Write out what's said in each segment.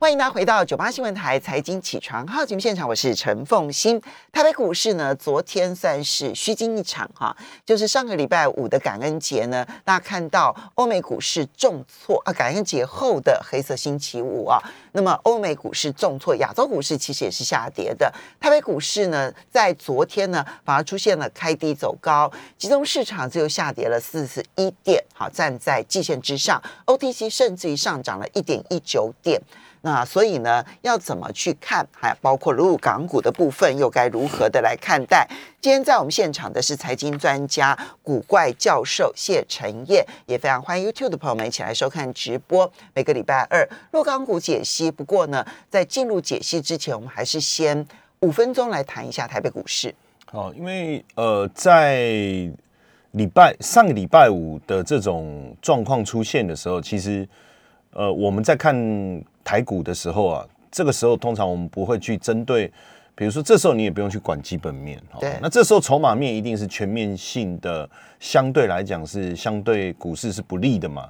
欢迎大家回到九八新闻台财经起床号节目现场，我是陈凤欣。台北股市呢，昨天算是虚惊一场哈，就是上个礼拜五的感恩节呢，大家看到欧美股市重挫啊，感恩节后的黑色星期五啊，那么欧美股市重挫，亚洲股市其实也是下跌的。台北股市呢，在昨天呢，反而出现了开低走高，集中市场只有下跌了四十一点，好站在季线之上，OTC 甚至于上涨了一点一九点。那所以呢，要怎么去看？还包括入港股的部分，又该如何的来看待？今天在我们现场的是财经专家、古怪教授谢晨业，也非常欢迎 YouTube 的朋友们一起来收看直播。每个礼拜二入港股解析。不过呢，在进入解析之前，我们还是先五分钟来谈一下台北股市。好，因为呃，在礼拜上个礼拜五的这种状况出现的时候，其实呃，我们在看。台股的时候啊，这个时候通常我们不会去针对，比如说这时候你也不用去管基本面，对，那这时候筹码面一定是全面性的，相对来讲是相对股市是不利的嘛。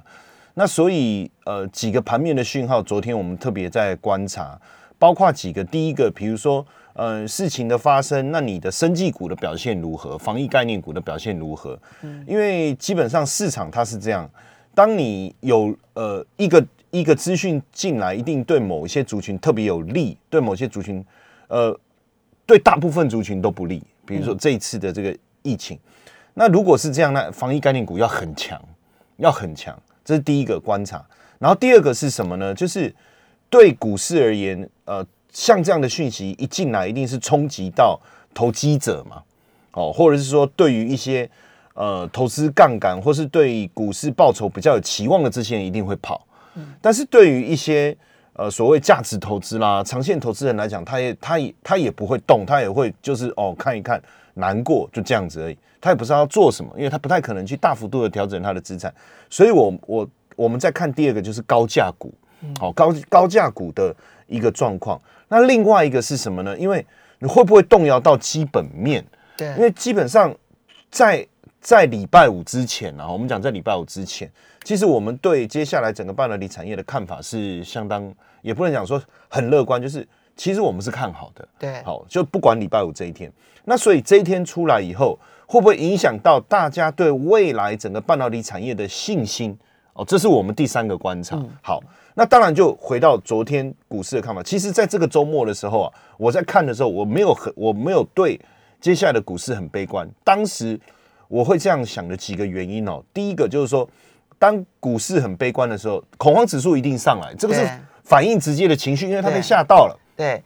那所以呃几个盘面的讯号，昨天我们特别在观察，包括几个，第一个，比如说呃事情的发生，那你的生技股的表现如何，防疫概念股的表现如何？嗯，因为基本上市场它是这样，当你有呃一个。一个资讯进来，一定对某一些族群特别有利，对某些族群，呃，对大部分族群都不利。比如说这一次的这个疫情，那如果是这样，那防疫概念股要很强，要很强，这是第一个观察。然后第二个是什么呢？就是对股市而言，呃，像这样的讯息一进来，一定是冲击到投机者嘛，哦，或者是说对于一些呃投资杠杆或是对股市报酬比较有期望的这些人，一定会跑。但是对于一些呃所谓价值投资啦、长线投资人来讲，他也他也他也不会动，他也会就是哦看一看，难过就这样子而已，他也不知道要做什么，因为他不太可能去大幅度的调整他的资产。所以，我我我们再看第二个就是高价股，好高高价股的一个状况。那另外一个是什么呢？因为你会不会动摇到基本面？对，因为基本上在在礼拜五之前啊，我们讲在礼拜五之前。其实我们对接下来整个半导体产业的看法是相当，也不能讲说很乐观，就是其实我们是看好的。对，好，就不管礼拜五这一天，那所以这一天出来以后，会不会影响到大家对未来整个半导体产业的信心？哦，这是我们第三个观察。好，那当然就回到昨天股市的看法。其实，在这个周末的时候啊，我在看的时候，我没有很，我没有对接下来的股市很悲观。当时我会这样想的几个原因哦，第一个就是说。当股市很悲观的时候，恐慌指数一定上来，这个是反映直接的情绪，因为它被吓到了。对，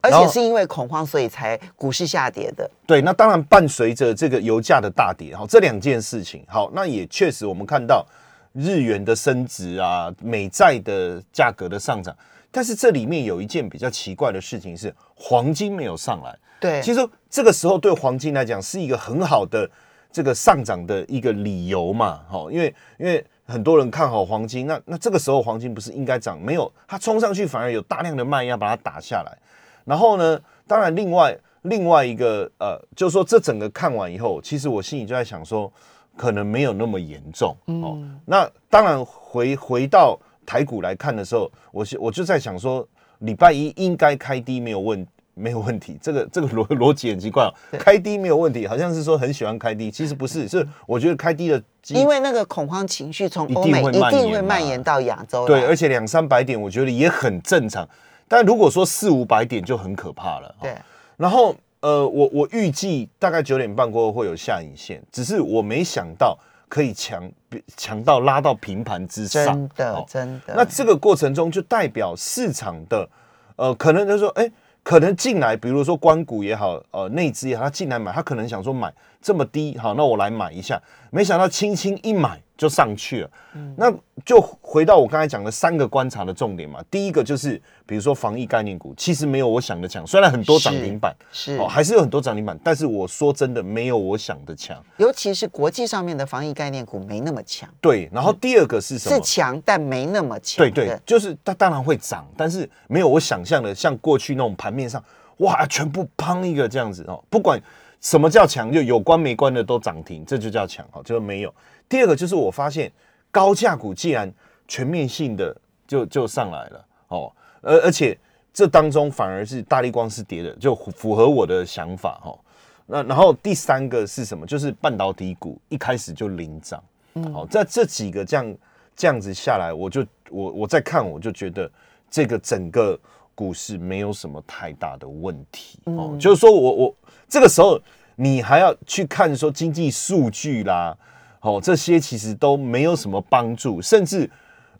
而且是因为恐慌，所以才股市下跌的。对，那当然伴随着这个油价的大跌，好，这两件事情，好，那也确实我们看到日元的升值啊，美债的价格的上涨，但是这里面有一件比较奇怪的事情是，黄金没有上来。对，其实这个时候对黄金来讲是一个很好的这个上涨的一个理由嘛，好，因为因为。很多人看好黄金，那那这个时候黄金不是应该涨？没有，它冲上去反而有大量的卖压把它打下来。然后呢，当然另外另外一个呃，就是说这整个看完以后，其实我心里就在想说，可能没有那么严重哦。那当然回回到台股来看的时候，我我就在想说，礼拜一应该开低没有问。没有问题，这个这个逻 逻辑很奇怪哦。开低没有问题，好像是说很喜欢开低，其实不是，是我觉得开低的，因为那个恐慌情绪从欧美一定会蔓延到亚洲。对，而且两三百点我觉得也很正常，但如果说四五百点就很可怕了。对，然后呃，我我预计大概九点半过后会有下影线，只是我没想到可以强强到拉到平盘之上，真的真的。那这个过程中就代表市场的呃，可能就说哎。可能进来，比如说关谷也好，呃，内资也好，他进来买，他可能想说买这么低，好，那我来买一下，没想到轻轻一买。就上去了，嗯那就回到我刚才讲的三个观察的重点嘛。第一个就是，比如说防疫概念股，其实没有我想的强，虽然很多涨停板是哦，还是有很多涨停板，但是我说真的没有我想的强。尤其是国际上面的防疫概念股没那么强。对，然后第二个是什么？是强，但没那么强。对对，就是它当然会涨，但是没有我想象的像过去那种盘面上哇，全部砰一个这样子哦。不管什么叫强，就有关没关的都涨停，这就叫强哦，就是没有。第二个就是我发现高价股既然全面性的就就上来了哦，而而且这当中反而是大力光是跌的，就符合我的想法哈。那然后第三个是什么？就是半导体股一开始就领涨，嗯，好，在这几个这样这样子下来，我就我我在看，我就觉得这个整个股市没有什么太大的问题哦。就是说我我这个时候你还要去看说经济数据啦，哦，这些其实都没有什么帮助，甚至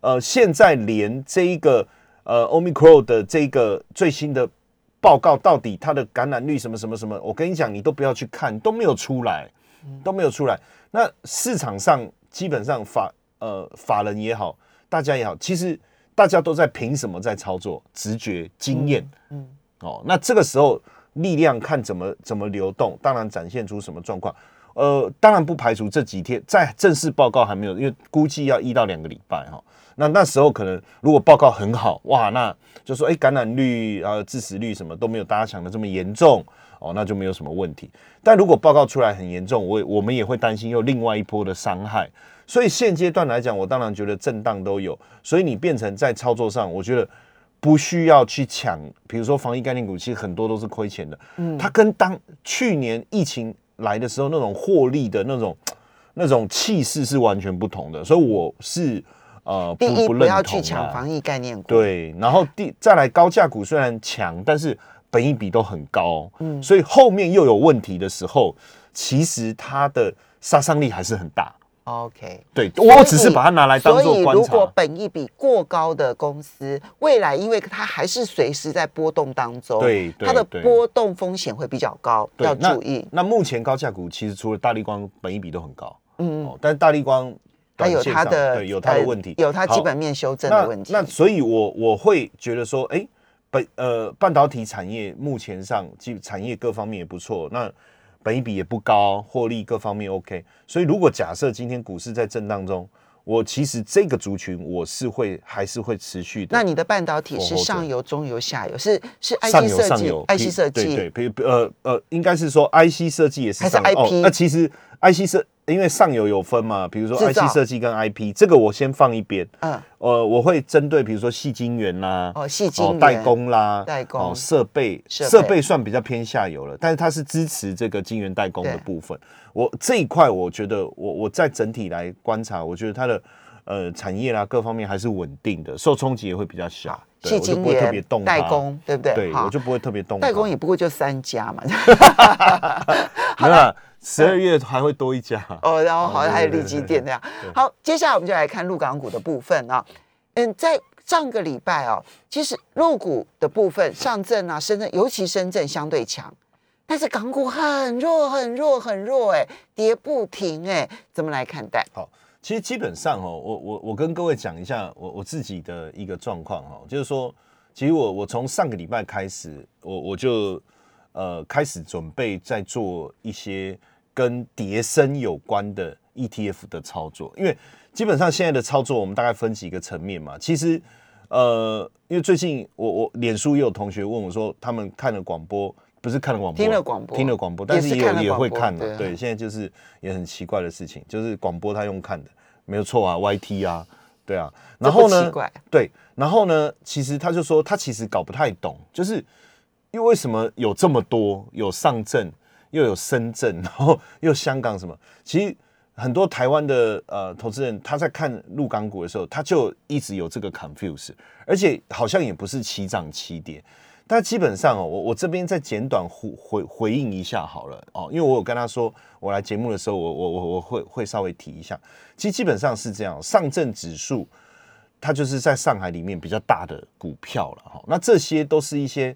呃，现在连这一个呃 Omicron 的这个最新的。报告到底它的感染率什么什么什么？我跟你讲，你都不要去看，都没有出来，都没有出来。那市场上基本上法呃法人也好，大家也好，其实大家都在凭什么在操作？直觉、经验，嗯，哦，那这个时候力量看怎么怎么流动，当然展现出什么状况。呃，当然不排除这几天在正式报告还没有，因为估计要一到两个礼拜哈。那那时候可能如果报告很好哇，那就说哎感染率啊致死率什么都没有大家想的这么严重哦，那就没有什么问题。但如果报告出来很严重，我我们也会担心又另外一波的伤害。所以现阶段来讲，我当然觉得震荡都有。所以你变成在操作上，我觉得不需要去抢，比如说防疫概念股，其实很多都是亏钱的。嗯，它跟当去年疫情来的时候那种获利的那种 那种气势是完全不同的。所以我是。呃，第一不要去抢防疫概念股，对，然后第再来高价股虽然强，但是本益比都很高，嗯，所以后面又有问题的时候，其实它的杀伤力还是很大。OK，对我只是把它拿来当做观察。如果本益比过高的公司，未来因为它还是随时在波动当中，对，它的波动风险会比较高，要注意。那目前高价股其实除了大力光，本益比都很高，嗯，但是大力光。它有它的有它的问题，有它基本面修正的问题。那所以，我我会觉得说，哎，本呃半导体产业目前上基产业各方面也不错，那本益比也不高，获利各方面 OK。所以，如果假设今天股市在震荡中，我其实这个族群我是会还是会持续的。那你的半导体是上游、中游、下游？是是 IC 设计？IC 设计对对，比呃呃，应该是说 IC 设计也是还是 IP？那其实 IC 设因为上游有分嘛，比如说 IC 设计跟 IP，这个我先放一边。嗯，呃，我会针对比如说细晶圆啦，哦，细晶代工啦，代工。设备，设备。算比较偏下游了，但是它是支持这个晶圆代工的部分。我这一块，我觉得我我在整体来观察，我觉得它的呃产业啦各方面还是稳定的，受冲击也会比较小。细晶圆代工，对不对？对，我就不会特别动。代工也不过就三家嘛。好了。十二月还会多一家哦，然后好像还有利基店那样。好，接下来我们就来看陆港股的部分啊。嗯，在上个礼拜哦，其实陆股的部分，上证啊、深圳，尤其深圳相对强，但是港股很弱、很弱、很弱，哎，跌不停，哎，怎么来看待？好，其实基本上哦，我我我跟各位讲一下我我自己的一个状况哈，就是说，其实我我从上个礼拜开始，我我就呃开始准备在做一些。跟叠升有关的 ETF 的操作，因为基本上现在的操作，我们大概分几个层面嘛。其实，呃，因为最近我我脸书也有同学问我说，他们看了广播，不是看了广播，听了广播，听了广播，但是也有也会看的。对，现在就是也很奇怪的事情，就是广播他用看的，没有错啊，YT 啊，对啊。然后呢，对，然后呢，其实他就说他其实搞不太懂，就是因为为什么有这么多有上证。又有深圳，然后又香港什么？其实很多台湾的呃投资人他在看陆港股的时候，他就一直有这个 confuse，而且好像也不是齐涨齐跌。但基本上哦，我我这边再简短回回回应一下好了哦，因为我有跟他说，我来节目的时候，我我我我会会稍微提一下。其实基本上是这样，上证指数它就是在上海里面比较大的股票了哈。那这些都是一些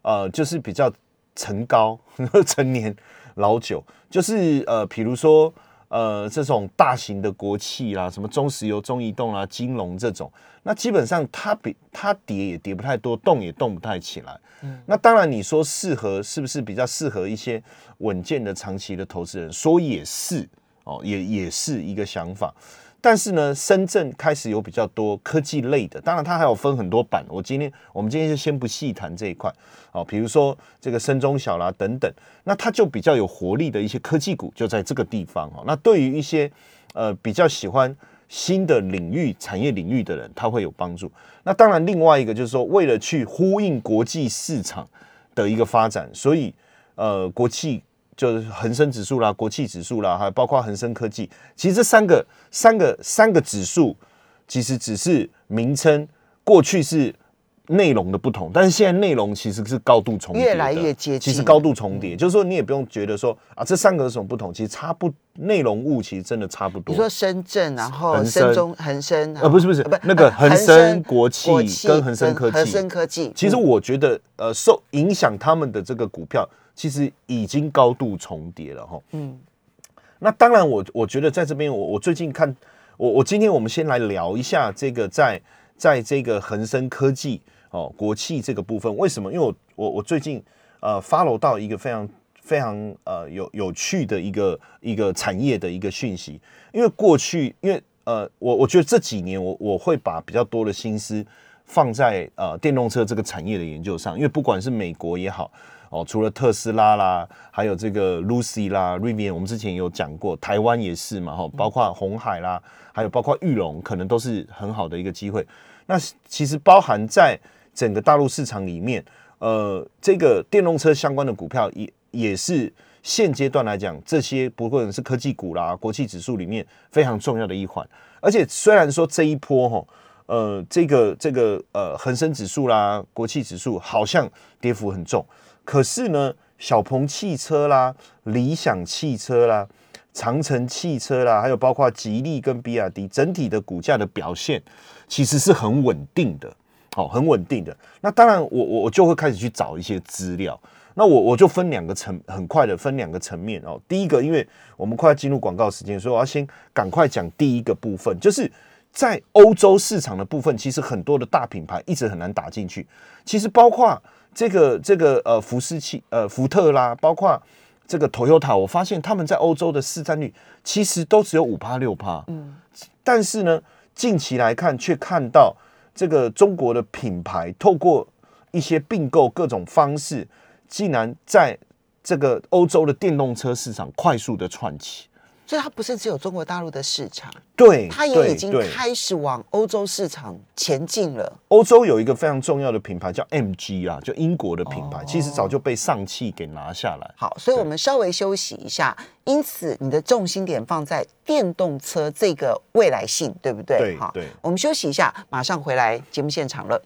呃，就是比较。成高 成年老酒，就是呃，比如说呃，这种大型的国企啦，什么中石油、中移动啦、金融这种，那基本上它比它跌也跌不太多，动也动不太起来。嗯，那当然你说适合是不是比较适合一些稳健的长期的投资人？说也是哦，也也是一个想法。但是呢，深圳开始有比较多科技类的，当然它还有分很多版。我今天我们今天就先不细谈这一块，哦，比如说这个深中小啦等等，那它就比较有活力的一些科技股就在这个地方哦。那对于一些呃比较喜欢新的领域、产业领域的人，它会有帮助。那当然，另外一个就是说，为了去呼应国际市场的一个发展，所以呃，国际就是恒生指数啦、国企指数啦，还包括恒生科技，其实这三个、三个、三个指数，其实只是名称，过去是。内容的不同，但是现在内容其实是高度重叠，越来越接近。其实高度重叠，就是说你也不用觉得说啊，这三个有什么不同？其实差不内容物其实真的差不多。你说深圳，然后深中恒生，呃，不是不是，不那个恒生国企跟恒生科技，恒生科技。其实我觉得，呃，受影响他们的这个股票，其实已经高度重叠了哈。嗯。那当然，我我觉得在这边，我我最近看，我我今天我们先来聊一下这个在在这个恒生科技。哦，国企这个部分为什么？因为我我我最近呃 follow 到一个非常非常呃有有趣的一个一个产业的一个讯息。因为过去，因为呃我我觉得这几年我我会把比较多的心思放在呃电动车这个产业的研究上。因为不管是美国也好，哦，除了特斯拉啦，还有这个 Lucy 啦，Rivian，我们之前有讲过，台湾也是嘛，哈，包括红海啦，还有包括玉龙，可能都是很好的一个机会。那其实包含在整个大陆市场里面，呃，这个电动车相关的股票也也是现阶段来讲，这些不论是科技股啦、国际指数里面非常重要的一环。而且虽然说这一波哈，呃，这个这个呃恒生指数啦、国际指数好像跌幅很重，可是呢，小鹏汽车啦、理想汽车啦、长城汽车啦，还有包括吉利跟比亚迪，整体的股价的表现其实是很稳定的。好，很稳定的。那当然，我我我就会开始去找一些资料。那我我就分两个层，很快的分两个层面哦。第一个，因为我们快要进入广告时间，所以我要先赶快讲第一个部分，就是在欧洲市场的部分，其实很多的大品牌一直很难打进去。其实包括这个这个呃福斯汽呃福特啦，包括这个 Toyota，我发现他们在欧洲的市占率其实都只有五趴六趴。嗯，但是呢，近期来看却看到。这个中国的品牌透过一些并购各种方式，竟然在这个欧洲的电动车市场快速的窜起。所以它不是只有中国大陆的市场，对，它也已经开始往欧洲市场前进了。欧洲有一个非常重要的品牌叫 MG 啊，就英国的品牌，其实早就被上汽给拿下来。好，所以我们稍微休息一下。因此，你的重心点放在电动车这个未来性，对不对？对，好。我们休息一下，马上回来节目现场了。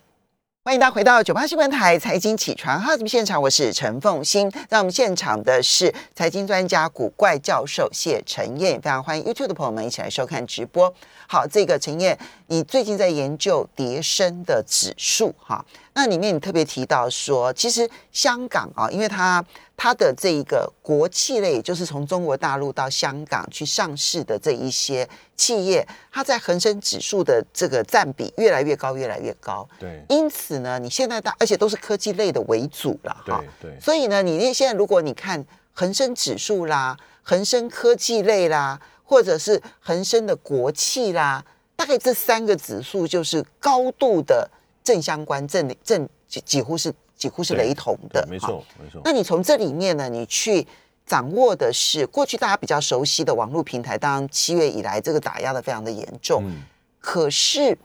欢迎大家回到九八新闻台财经起床号节目现场，我是陈凤欣。在我们现场的是财经专家古怪教授谢晨燕，非常欢迎 YouTube 的朋友们一起来收看直播。好，这个陈燕，你最近在研究叠升的指数哈？那里面你特别提到说，其实香港啊，因为它它的这一个国企类，就是从中国大陆到香港去上市的这一些企业，它在恒生指数的这个占比越来越高，越来越高。对，因此呢，你现在大，而且都是科技类的为主了哈。对对。所以呢，你那现在如果你看恒生指数啦、恒生科技类啦，或者是恒生的国企啦，大概这三个指数就是高度的。正相关，正正几几乎是几乎是雷同的，没错没错。那你从这里面呢，你去掌握的是过去大家比较熟悉的网络平台，当然七月以来这个打压的非常的严重。嗯。可是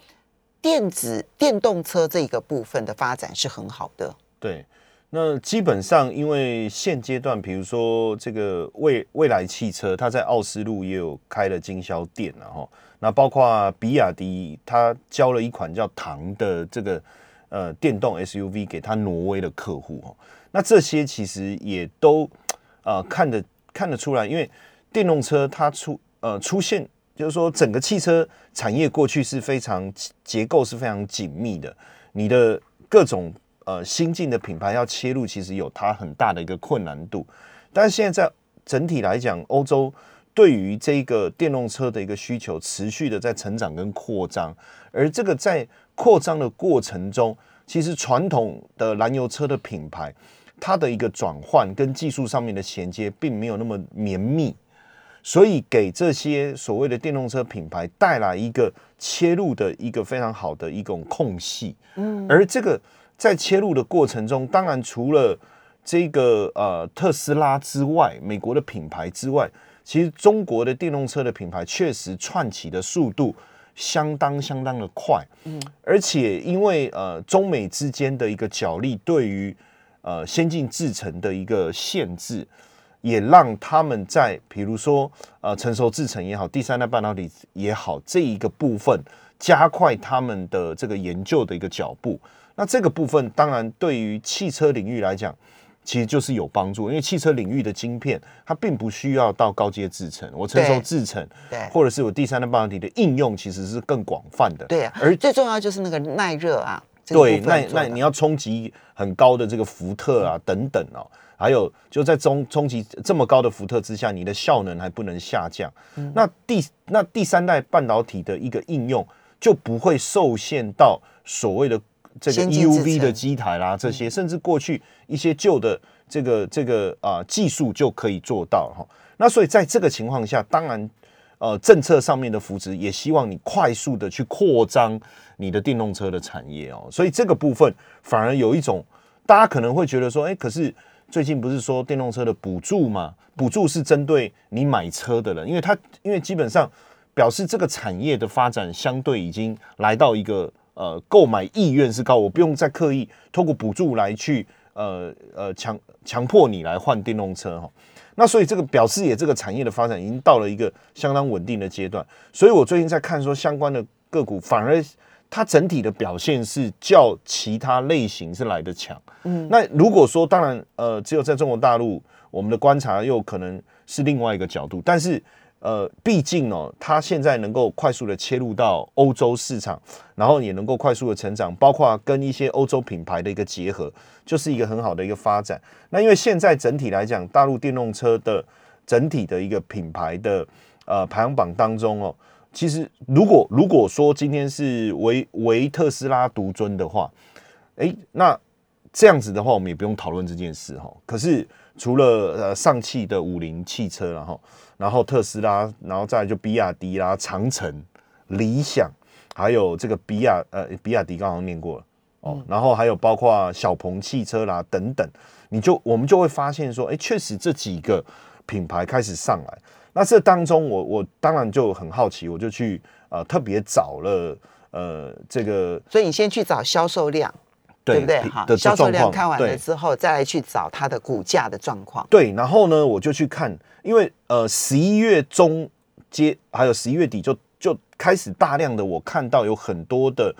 电子电动车这一个部分的发展是很好的。对。那基本上，因为现阶段，比如说这个未未来汽车，它在奥斯陆也有开了经销店然后。那包括比亚迪，他交了一款叫唐的这个呃电动 SUV 给他挪威的客户哦。那这些其实也都呃看得看得出来，因为电动车它出呃出现，就是说整个汽车产业过去是非常结构是非常紧密的，你的各种呃新进的品牌要切入，其实有它很大的一个困难度。但是现在在整体来讲，欧洲。对于这个电动车的一个需求持续的在成长跟扩张，而这个在扩张的过程中，其实传统的燃油车的品牌，它的一个转换跟技术上面的衔接并没有那么绵密，所以给这些所谓的电动车品牌带来一个切入的一个非常好的一种空隙。嗯，而这个在切入的过程中，当然除了这个呃特斯拉之外，美国的品牌之外。其实中国的电动车的品牌确实串起的速度相当相当的快，嗯，而且因为呃中美之间的一个角力，对于呃先进制程的一个限制，也让他们在比如说呃成熟制程也好，第三代半导体也好，这一个部分加快他们的这个研究的一个脚步。那这个部分当然对于汽车领域来讲。其实就是有帮助，因为汽车领域的晶片，它并不需要到高阶制程，我成熟制程，对，或者是我第三代半导体的应用，其实是更广泛的。对啊，而最重要就是那个耐热啊，对，那那你要冲击很高的这个福特啊等等哦，还有就在冲冲击这么高的福特之下，你的效能还不能下降。那第那第三代半导体的一个应用就不会受限到所谓的。这个 EUV 的机台啦，这些甚至过去一些旧的这个这个啊技术就可以做到哈。那所以在这个情况下，当然呃政策上面的扶持也希望你快速的去扩张你的电动车的产业哦。所以这个部分反而有一种大家可能会觉得说，哎，可是最近不是说电动车的补助嘛？补助是针对你买车的人，因为它因为基本上表示这个产业的发展相对已经来到一个。呃，购买意愿是高，我不用再刻意透过补助来去呃呃强强迫你来换电动车哈。那所以这个表示也这个产业的发展已经到了一个相当稳定的阶段。所以我最近在看说相关的个股，反而它整体的表现是较其他类型是来的强。嗯，那如果说当然呃，只有在中国大陆，我们的观察又可能是另外一个角度，但是。呃，毕竟哦，它现在能够快速的切入到欧洲市场，然后也能够快速的成长，包括跟一些欧洲品牌的一个结合，就是一个很好的一个发展。那因为现在整体来讲，大陆电动车的整体的一个品牌的呃排行榜当中哦，其实如果如果说今天是唯唯特斯拉独尊的话，哎，那这样子的话，我们也不用讨论这件事哈。可是除了呃上汽的五菱汽车，然后。然后特斯拉，然后再就比亚迪啦、长城、理想，还有这个比亚呃比亚迪刚刚念过了哦，然后还有包括小鹏汽车啦等等，你就我们就会发现说，哎，确实这几个品牌开始上来。那这当中，我我当然就很好奇，我就去呃特别找了呃这个，所以你先去找销售量。对不对？哈，销售量看完了之后，再来去找它的股价的状况。对，然后呢，我就去看，因为呃，十一月中接，还有十一月底就就开始大量的，我看到有很多的，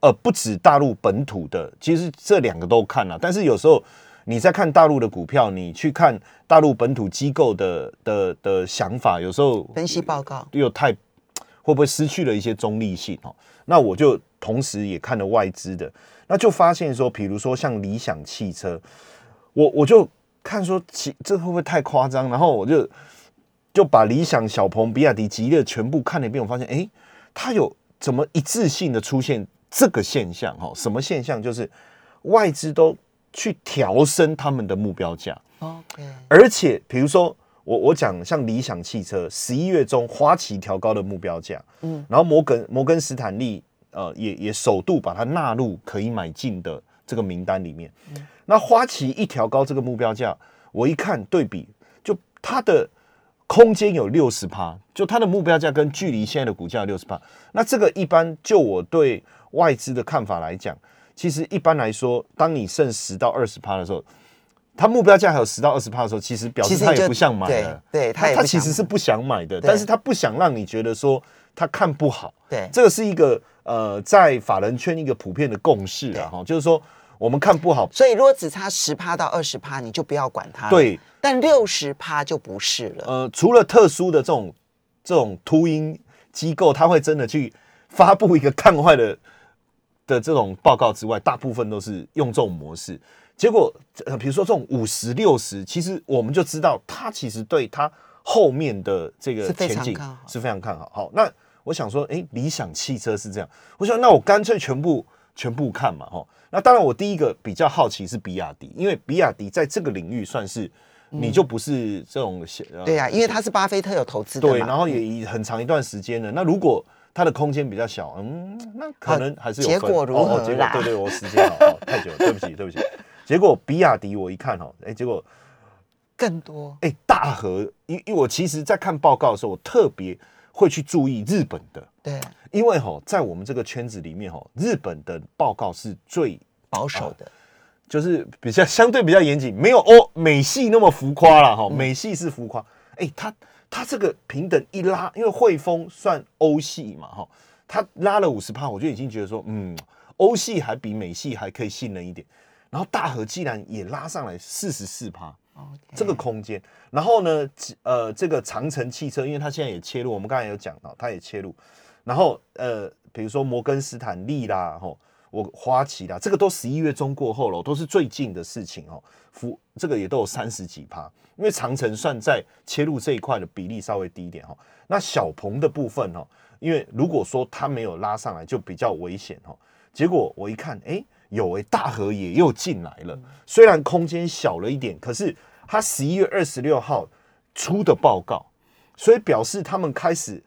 呃，不止大陆本土的，其实这两个都看了。但是有时候你在看大陆的股票，你去看大陆本土机构的的的想法，有时候分析报告又太会不会失去了一些中立性哦？那我就同时也看了外资的。那就发现说，比如说像理想汽车，我我就看说，其这会不会太夸张？然后我就就把理想、小鹏、比亚迪、吉利全部看了一遍，我发现，哎，它有怎么一致性的出现这个现象？哈，什么现象？就是外资都去调升他们的目标价。OK，而且比如说我我讲像理想汽车，十一月中花旗调高的目标价，嗯，然后摩根摩根斯坦利。呃，也也首度把它纳入可以买进的这个名单里面。那花旗一调高这个目标价，我一看对比，就它的空间有六十趴，就它的目标价跟距离现在的股价六十趴。那这个一般就我对外资的看法来讲，其实一般来说，当你剩十到二十趴的时候，它目标价还有十到二十趴的时候，其实表示他也不想买了。对，他他其实是不想买的，但是他不想让你觉得说他看不好。对，这个是一个。呃，在法人圈一个普遍的共识啊，哈，就是说我们看不好，所以如果只差十趴到二十趴，你就不要管它。对，但六十趴就不是了。呃，除了特殊的这种这种秃鹰机构，他会真的去发布一个看坏的的这种报告之外，大部分都是用这种模式。结果，呃，比如说这种五十六十，其实我们就知道，他其实对他后面的这个前景是非常看好。好，那。我想说，哎，理想汽车是这样。我想，那我干脆全部全部看嘛，哈。那当然，我第一个比较好奇是比亚迪，因为比亚迪在这个领域算是你就不是这种对呀，因为他是巴菲特有投资的对，然后也很长一段时间了。那如果它的空间比较小，嗯，那可能还是有结果如何？结果对对，我时间好太久了，对不起对不起。结果比亚迪我一看哈，哎，结果更多哎，大和，因因为我其实在看报告的时候，我特别。会去注意日本的，对，因为吼，在我们这个圈子里面吼，日本的报告是最保守的，就是比较相对比较严谨，没有欧美系那么浮夸了哈。美系是浮夸，哎，他他这个平等一拉，因为汇丰算欧系嘛哈，他拉了五十趴，我就已经觉得说，嗯，欧系还比美系还可以信任一点。然后大和既然也拉上来四十四趴，这个空间。然后呢，呃，这个长城汽车，因为它现在也切入，我们刚才有讲到，它也切入。然后呃，比如说摩根斯坦利啦，吼，我花旗啦，这个都十一月中过后了，都是最近的事情哦。福这个也都有三十几趴，因为长城算在切入这一块的比例稍微低一点哈。那小鹏的部分哈，因为如果说它没有拉上来，就比较危险哈。结果我一看，哎。有诶，大和也又进来了。虽然空间小了一点，可是他十一月二十六号出的报告，所以表示他们开始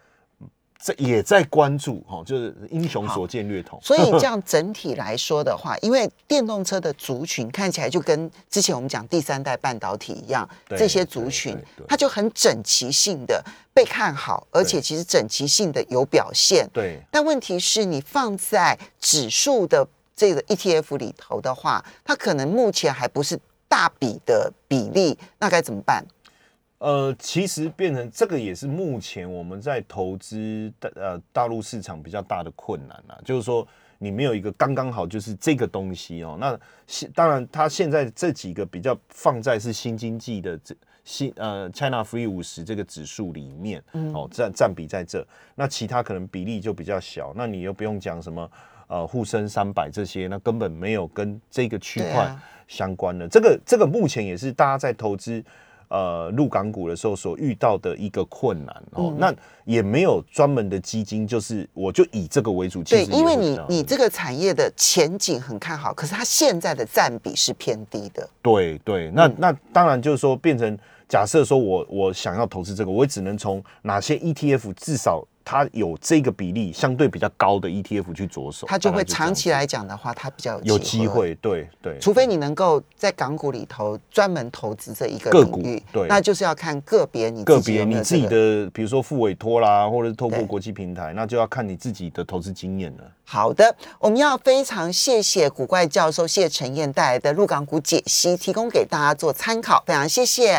在也在关注哈，就是英雄所见略同。所以这样整体来说的话，因为电动车的族群看起来就跟之前我们讲第三代半导体一样，这些族群它就很整齐性的被看好，而且其实整齐性的有表现。对。但问题是你放在指数的。这个 ETF 里头的话，它可能目前还不是大笔的比例，那该怎么办？呃，其实变成这个也是目前我们在投资的呃大陆市场比较大的困难啊，就是说你没有一个刚刚好就是这个东西哦。那现当然，它现在这几个比较放在是新经济的这新呃 China Free 五十这个指数里面哦，占占比在这，那其他可能比例就比较小。那你又不用讲什么。呃，沪深三百这些，那根本没有跟这个区块相关的。这个这个目前也是大家在投资呃入港股的时候所遇到的一个困难哦。那也没有专门的基金，就是我就以这个为主。对，因为你你这个产业的前景很看好，可是它现在的占比是偏低的。对对，那那当然就是说，变成假设说我我想要投资这个，我也只能从哪些 ETF 至少。它有这个比例相对比较高的 ETF 去着手，它就会长期来讲的话，它比较有机会。对对，除非你能够在港股里头专门投资这一个个股，对，那就是要看个别你个别你自己的，比如说付委托啦，或者是透过国际平台，那就要看你自己的投资经验了。好的，我们要非常谢谢古怪教授谢陈燕带来的入港股解析，提供给大家做参考，非常谢谢。